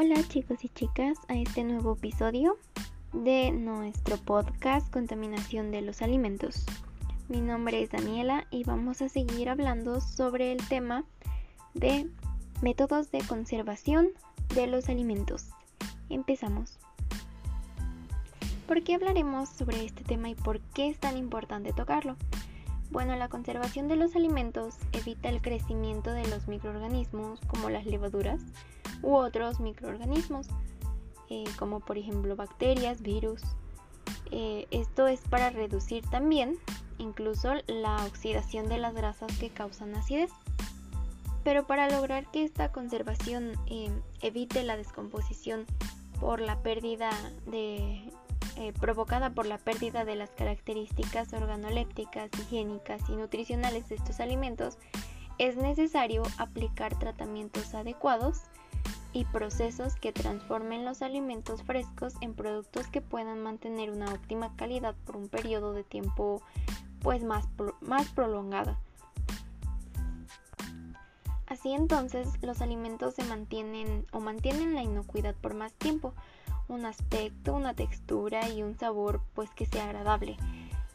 Hola chicos y chicas a este nuevo episodio de nuestro podcast Contaminación de los Alimentos. Mi nombre es Daniela y vamos a seguir hablando sobre el tema de métodos de conservación de los alimentos. Empezamos. ¿Por qué hablaremos sobre este tema y por qué es tan importante tocarlo? Bueno, la conservación de los alimentos evita el crecimiento de los microorganismos como las levaduras u otros microorganismos, eh, como por ejemplo bacterias, virus. Eh, esto es para reducir también incluso la oxidación de las grasas que causan acidez. Pero para lograr que esta conservación eh, evite la descomposición por la pérdida de provocada por la pérdida de las características organolépticas, higiénicas y nutricionales de estos alimentos, es necesario aplicar tratamientos adecuados y procesos que transformen los alimentos frescos en productos que puedan mantener una óptima calidad por un periodo de tiempo pues más, más prolongado. Así entonces los alimentos se mantienen o mantienen la inocuidad por más tiempo, un aspecto, una textura y un sabor pues que sea agradable.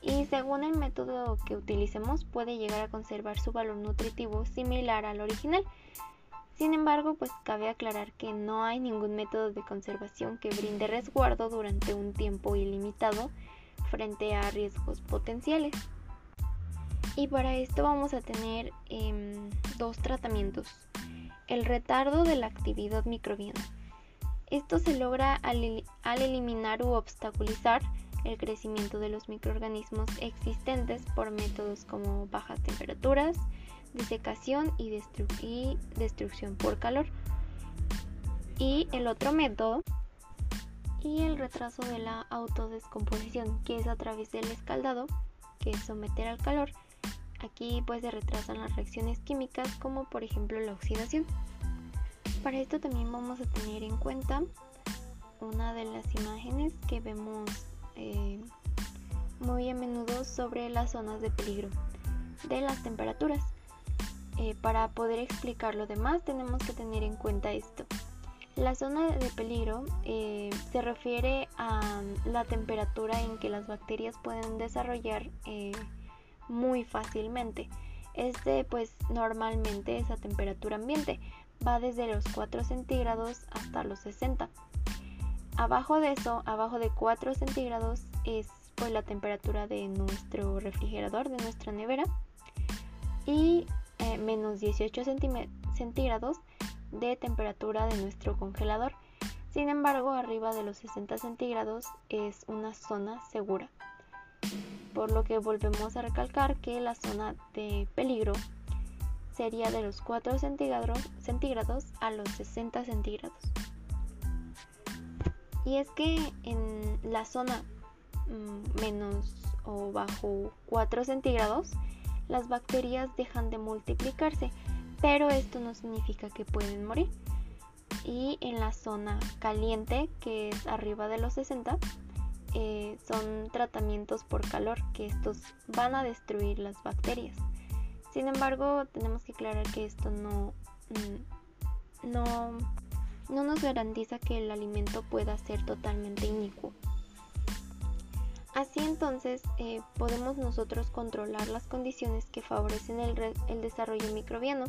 Y según el método que utilicemos puede llegar a conservar su valor nutritivo similar al original. Sin embargo, pues cabe aclarar que no hay ningún método de conservación que brinde resguardo durante un tiempo ilimitado frente a riesgos potenciales. Y para esto vamos a tener em, dos tratamientos. El retardo de la actividad microbiana esto se logra al, eliminar u obstaculizar el crecimiento de los microorganismos existentes por métodos como bajas temperaturas, desecación y, y destrucción por calor. Y el otro método y el retraso de la autodescomposición, que es a través del escaldado, que es someter al calor. Aquí pues se retrasan las reacciones químicas como por ejemplo la oxidación. Para esto también vamos a tener en cuenta una de las imágenes que vemos eh, muy a menudo sobre las zonas de peligro de las temperaturas. Eh, para poder explicar lo demás tenemos que tener en cuenta esto. La zona de peligro eh, se refiere a la temperatura en que las bacterias pueden desarrollar muy fácilmente. Este pues normalmente es a temperatura ambiente, va desde los 4 centígrados hasta los 60. Abajo de eso, abajo de 4 centígrados es pues la temperatura de nuestro refrigerador, de nuestra nevera. Y eh, menos 18 centígrados de temperatura de nuestro congelador. Sin embargo, arriba de los 60 centígrados es una zona segura. Por lo que volvemos a recalcar que la zona de peligro sería de los 4 centígrados, a los 60 centígrados. Y es que en la zona mm, menos o bajo 4 centígrados, las bacterias dejan de multiplicarse, pero esto no significa que pueden morir. Y en la zona caliente, que es arriba de los 60, eh, son tratamientos por calor, que estos van a destruir las bacterias. Sin embargo, tenemos que aclarar que esto no, mm, no, no nos garantiza que el alimento pueda ser totalmente inicuo. Así entonces eh, podemos nosotros controlar las condiciones que favorecen el, desarrollo microbiano,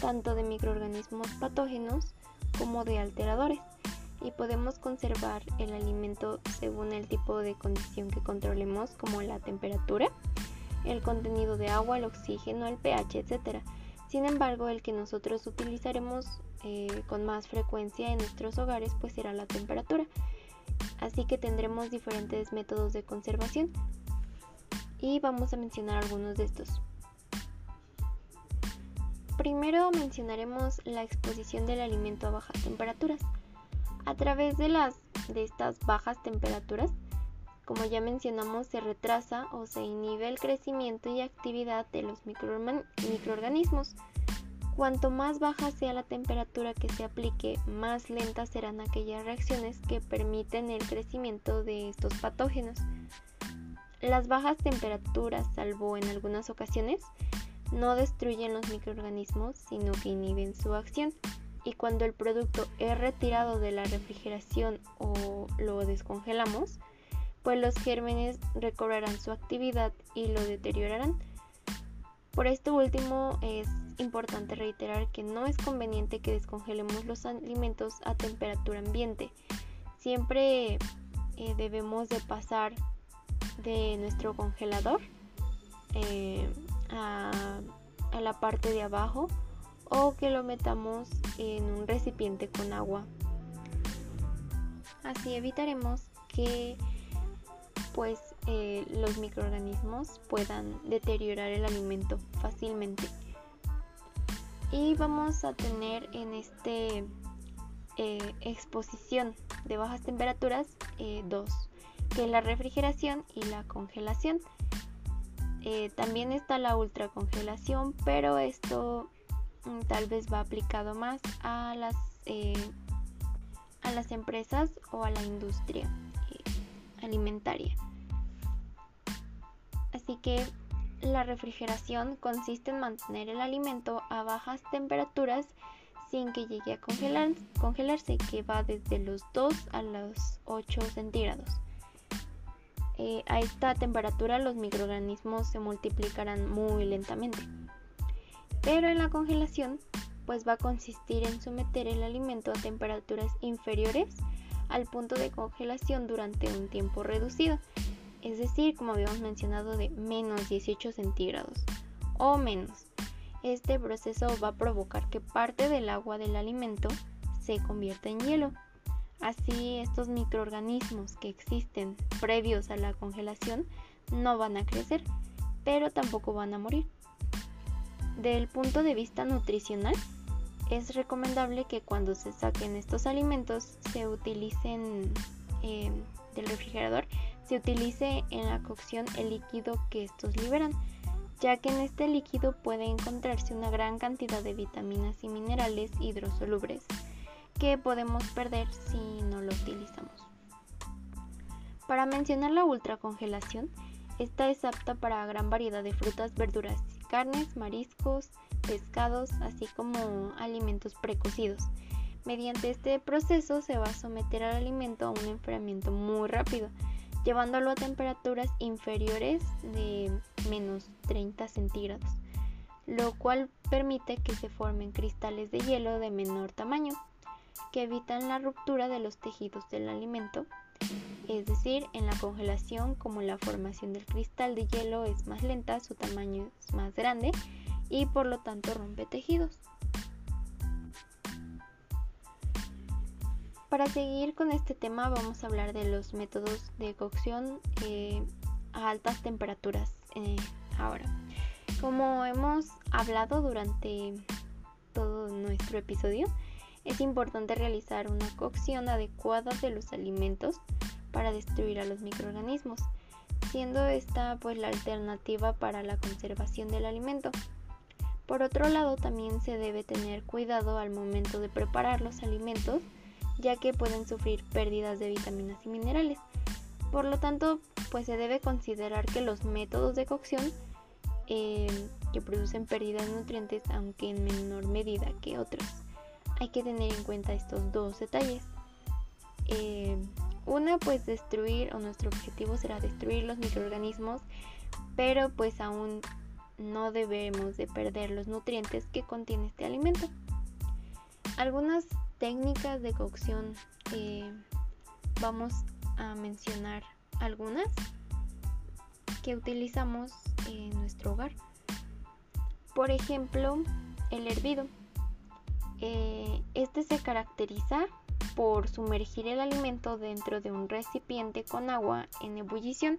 tanto de microorganismos patógenos como de alteradores, y podemos conservar el alimento según el tipo de condición que controlemos, como la temperatura, el contenido de agua, el oxígeno, el pH, etc. Sin embargo, el que nosotros utilizaremos eh, con más frecuencia en nuestros hogares pues será la temperatura. Así que tendremos diferentes métodos de conservación y vamos a mencionar algunos de estos. Primero mencionaremos la exposición del alimento a bajas temperaturas. A través de las de estas bajas temperaturas como ya mencionamos, se retrasa o se inhibe el crecimiento y actividad de los microorganismos. Cuanto más baja sea la temperatura que se aplique, más lentas serán aquellas reacciones que permiten el crecimiento de estos patógenos. Las bajas temperaturas, salvo en algunas ocasiones, no destruyen los microorganismos, sino que inhiben su acción y cuando el producto es retirado de la refrigeración o lo descongelamos, pues los gérmenes recobrarán su actividad y lo deteriorarán. Por esto último es importante reiterar que no es conveniente que descongelemos los alimentos a temperatura ambiente. Siempre eh, debemos de pasar de nuestro congelador eh, a, la parte de abajo o que lo metamos en un recipiente con agua. Así evitaremos que pues eh, los microorganismos puedan deteriorar el alimento fácilmente. Y vamos a tener en este eh, exposición de bajas temperaturas eh, dos, que es la refrigeración y la congelación. también está la ultracongelación, pero esto Mm, tal vez va aplicado más a las, eh, a las empresas o a la industria eh, alimentaria. Así que la refrigeración consiste en mantener el alimento a bajas temperaturas sin que llegue a congelar, congelarse, que va desde los 2 a los 8 centígrados. Eh, a esta temperatura los microorganismos se multiplicarán muy lentamente. Pero en la congelación pues va a consistir en someter el alimento a temperaturas inferiores al punto de congelación durante un tiempo reducido, es decir, como habíamos mencionado, de menos 18 centígrados o menos. Este proceso va a provocar que parte del agua del alimento se convierta en hielo. Así estos microorganismos que existen previos a la congelación no van a crecer, pero tampoco van a morir. Del punto de vista nutricional, es recomendable que cuando se saquen estos alimentos se utilicen eh, del refrigerador, se utilice en la cocción el líquido que estos liberan, ya que en este líquido puede encontrarse una gran cantidad de vitaminas y minerales hidrosolubres que podemos perder si no lo utilizamos. Para mencionar la ultracongelación, esta es apta para gran variedad de frutas, verduras carnes, mariscos, pescados, así como alimentos precocidos. Mediante este proceso se va a someter al alimento a un enfriamiento muy rápido, llevándolo a temperaturas inferiores de menos 30 centígrados, lo cual permite que se formen cristales de hielo de menor tamaño, que evitan la ruptura de los tejidos del alimento es decir, en la congelación como la formación del cristal de hielo es más lenta, su tamaño es más grande y por lo tanto rompe tejidos. Para seguir con este tema vamos a hablar de los métodos de cocción eh, a altas temperaturas eh, ahora. Como hemos hablado durante todo nuestro episodio, es importante realizar una cocción adecuada de los alimentos para destruir a los microorganismos, siendo esta pues la alternativa para la conservación del alimento. Por otro lado, también se debe tener cuidado al momento de preparar los alimentos, ya que pueden sufrir pérdidas de vitaminas y minerales. Por lo tanto, pues se debe considerar que los métodos de cocción eh, que producen pérdidas de nutrientes, aunque en menor medida que otros hay que tener en cuenta estos dos detalles. Eh, una, pues destruir, o nuestro objetivo será destruir los microorganismos, pero pues aún no debemos de perder los nutrientes que contiene este alimento. Algunas técnicas de cocción, vamos a mencionar algunas que utilizamos en nuestro hogar. Por ejemplo, el hervido. Eh, este se caracteriza por sumergir el alimento dentro de un recipiente con agua en ebullición.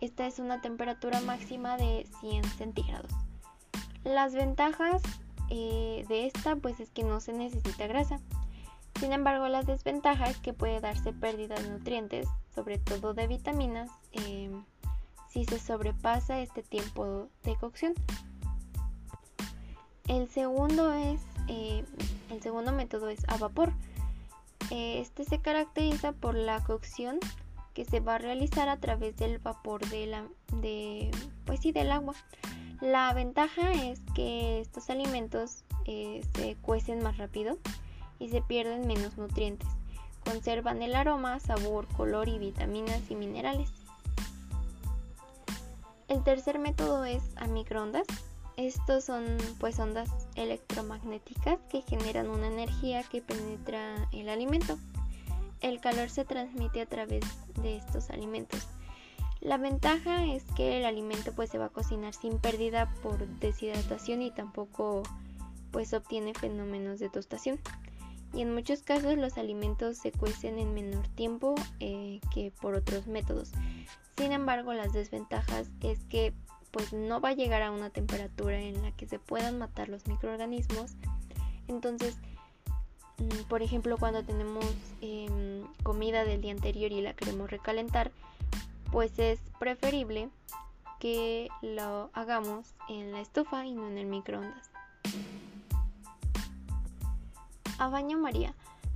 Esta es una temperatura máxima de 100 centígrados. Las ventajas eh, de esta pues es que no se necesita grasa. Sin embargo, las desventajas es que puede darse pérdida de nutrientes, sobre todo de vitaminas, eh, si se sobrepasa este tiempo de cocción. El segundo es eh, el segundo método es a vapor. Este se caracteriza por la cocción que se va a realizar a través del vapor de la, de, pues sí, del agua. La ventaja es que estos alimentos eh, se cuecen más rápido y se pierden menos nutrientes. Conservan el aroma, sabor, color y vitaminas y minerales. El tercer método es a microondas. Estos son pues ondas electromagnéticas que generan una energía que penetra el alimento. El calor se transmite a través de estos alimentos. La ventaja es que el alimento pues se va a cocinar sin pérdida por deshidratación y tampoco pues obtiene fenómenos de tostación. Y en muchos casos los alimentos se cuecen en menor tiempo eh, que por otros métodos. Sin embargo, las desventajas es que pues no va a llegar a una temperatura en la que se puedan matar los microorganismos. Entonces, mm, por ejemplo, cuando tenemos em, comida del día anterior y la queremos recalentar, pues es preferible que lo hagamos en la estufa y no en el microondas. A baño María,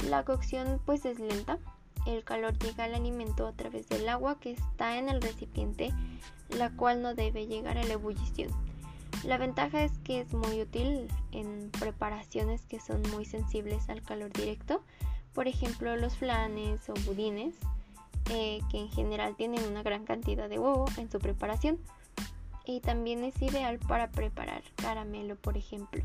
la cocción pues es lenta, el calor llega al alimento a través del agua que está en el recipiente, la cual no debe llegar a la ebullición. La ventaja es que es muy útil en preparaciones que son muy sensibles al calor directo, por ejemplo los flanes o budines, eh, que en general tienen una gran cantidad de huevo en su preparación. Y también es ideal para preparar caramelo, por ejemplo.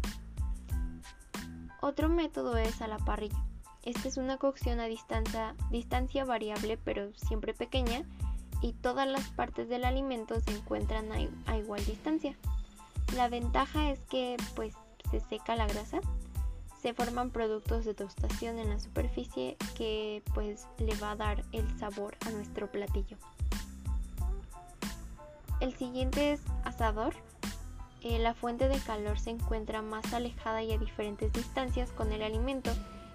Otro método es a la parrilla. Esta es una cocción a distancia, distancia variable pero siempre pequeña y todas las partes del alimento se encuentran a, a igual distancia. La ventaja es que pues se seca la grasa, se forman productos de tostación en la superficie que pues le va a dar el sabor a nuestro platillo. El siguiente es asador. Eh, la fuente de calor se encuentra más alejada y a diferentes distancias con el alimento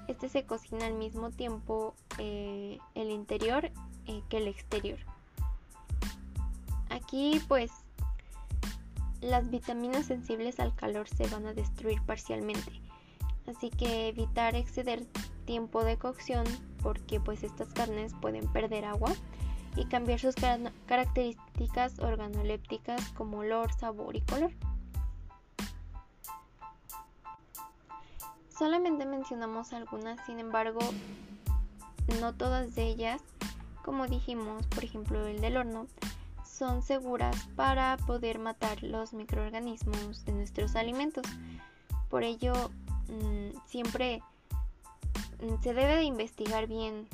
este se cocina al mismo tiempo eh, el interior eh, que el exterior. Aquí pues las vitaminas sensibles al calor se van a destruir parcialmente. Así que evitar exceder tiempo de cocción porque pues estas carnes pueden perder agua y cambiar sus características organolépticas como olor, sabor y color. Solamente mencionamos algunas, sin embargo, no todas de ellas, como dijimos, por ejemplo el del horno, son seguras para poder matar los microorganismos de nuestros alimentos. Por ello, mm, siempre mm, se debe de investigar bien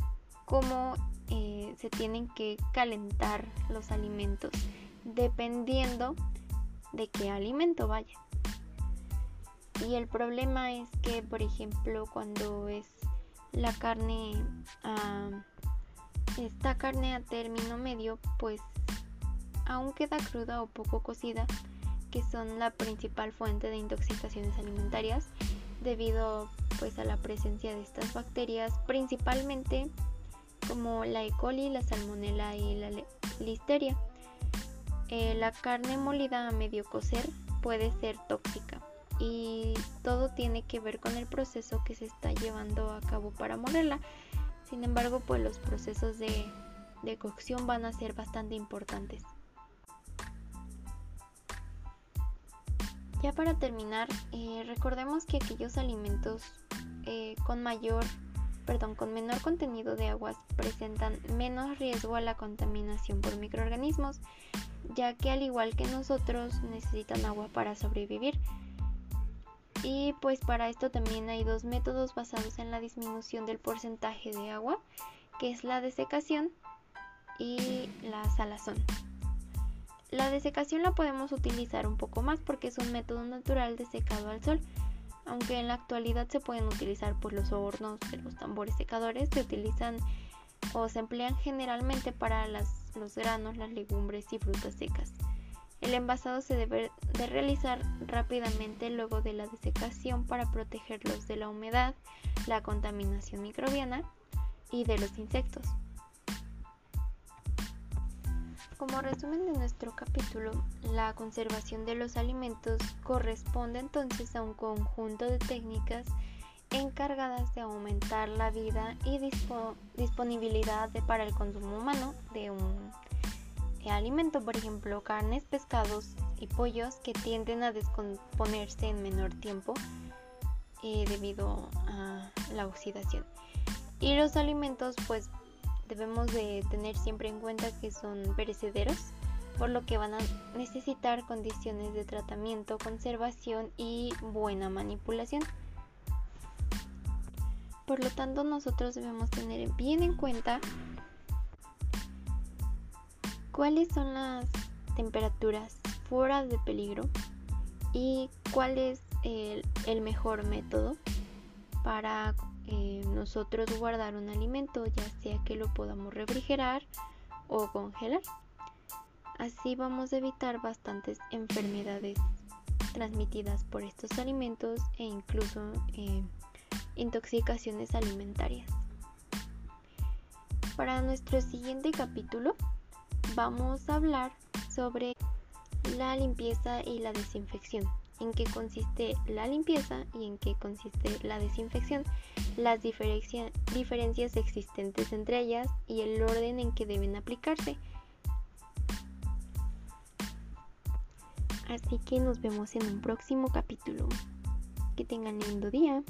cómo eh, se tienen que calentar los alimentos, dependiendo de qué alimento vaya. Y el problema es que, por ejemplo, cuando es la carne, esta carne a término medio, pues aún queda cruda o poco cocida, que son la principal fuente de intoxicaciones alimentarias, debido pues a la presencia de estas bacterias, principalmente como la E. coli, la salmonella y la listeria. Eh, la carne molida a medio cocer puede ser tóxica y todo tiene que ver con el proceso que se está llevando a cabo para molerla. Sin embargo, pues los procesos de, cocción van a ser bastante importantes. Ya para terminar, eh, recordemos que aquellos alimentos eh, con mayor, perdón, con menor contenido de aguas presentan menos riesgo a la contaminación por microorganismos, ya que al igual que nosotros necesitan agua para sobrevivir. Y pues para esto también hay dos métodos basados en la disminución del porcentaje de agua, que es la desecación y la salazón. La desecación la podemos utilizar un poco más porque es un método natural de secado al sol, aunque en la actualidad se pueden utilizar pues, los hornos de los tambores secadores, se utilizan o se emplean generalmente para los granos, las legumbres y frutas secas. El envasado se debe de realizar rápidamente luego de la desecación para protegerlos de la humedad, la contaminación microbiana y de los insectos. Como resumen de nuestro capítulo, la conservación de los alimentos corresponde entonces a un conjunto de técnicas encargadas de aumentar la vida y disponibilidad para el consumo humano de un alimento, por ejemplo, carnes, pescados y pollos que tienden a descomponerse en menor tiempo eh, debido a la oxidación. Y los alimentos pues debemos de tener siempre en cuenta que son perecederos, por lo que van a necesitar condiciones de tratamiento, conservación y buena manipulación. Por lo tanto, nosotros debemos tener bien en cuenta cuáles son las temperaturas fuera de peligro y cuál es el, mejor método para eh, nosotros guardar un alimento, ya sea que lo podamos refrigerar o congelar. Así vamos a evitar bastantes enfermedades transmitidas por estos alimentos e incluso eh, intoxicaciones alimentarias. Para nuestro siguiente capítulo vamos a hablar sobre la limpieza y la desinfección, en qué consiste la limpieza y en qué consiste la desinfección, las diferencias existentes entre ellas y el orden en que deben aplicarse. Así que nos vemos en un próximo capítulo. Que tengan lindo día.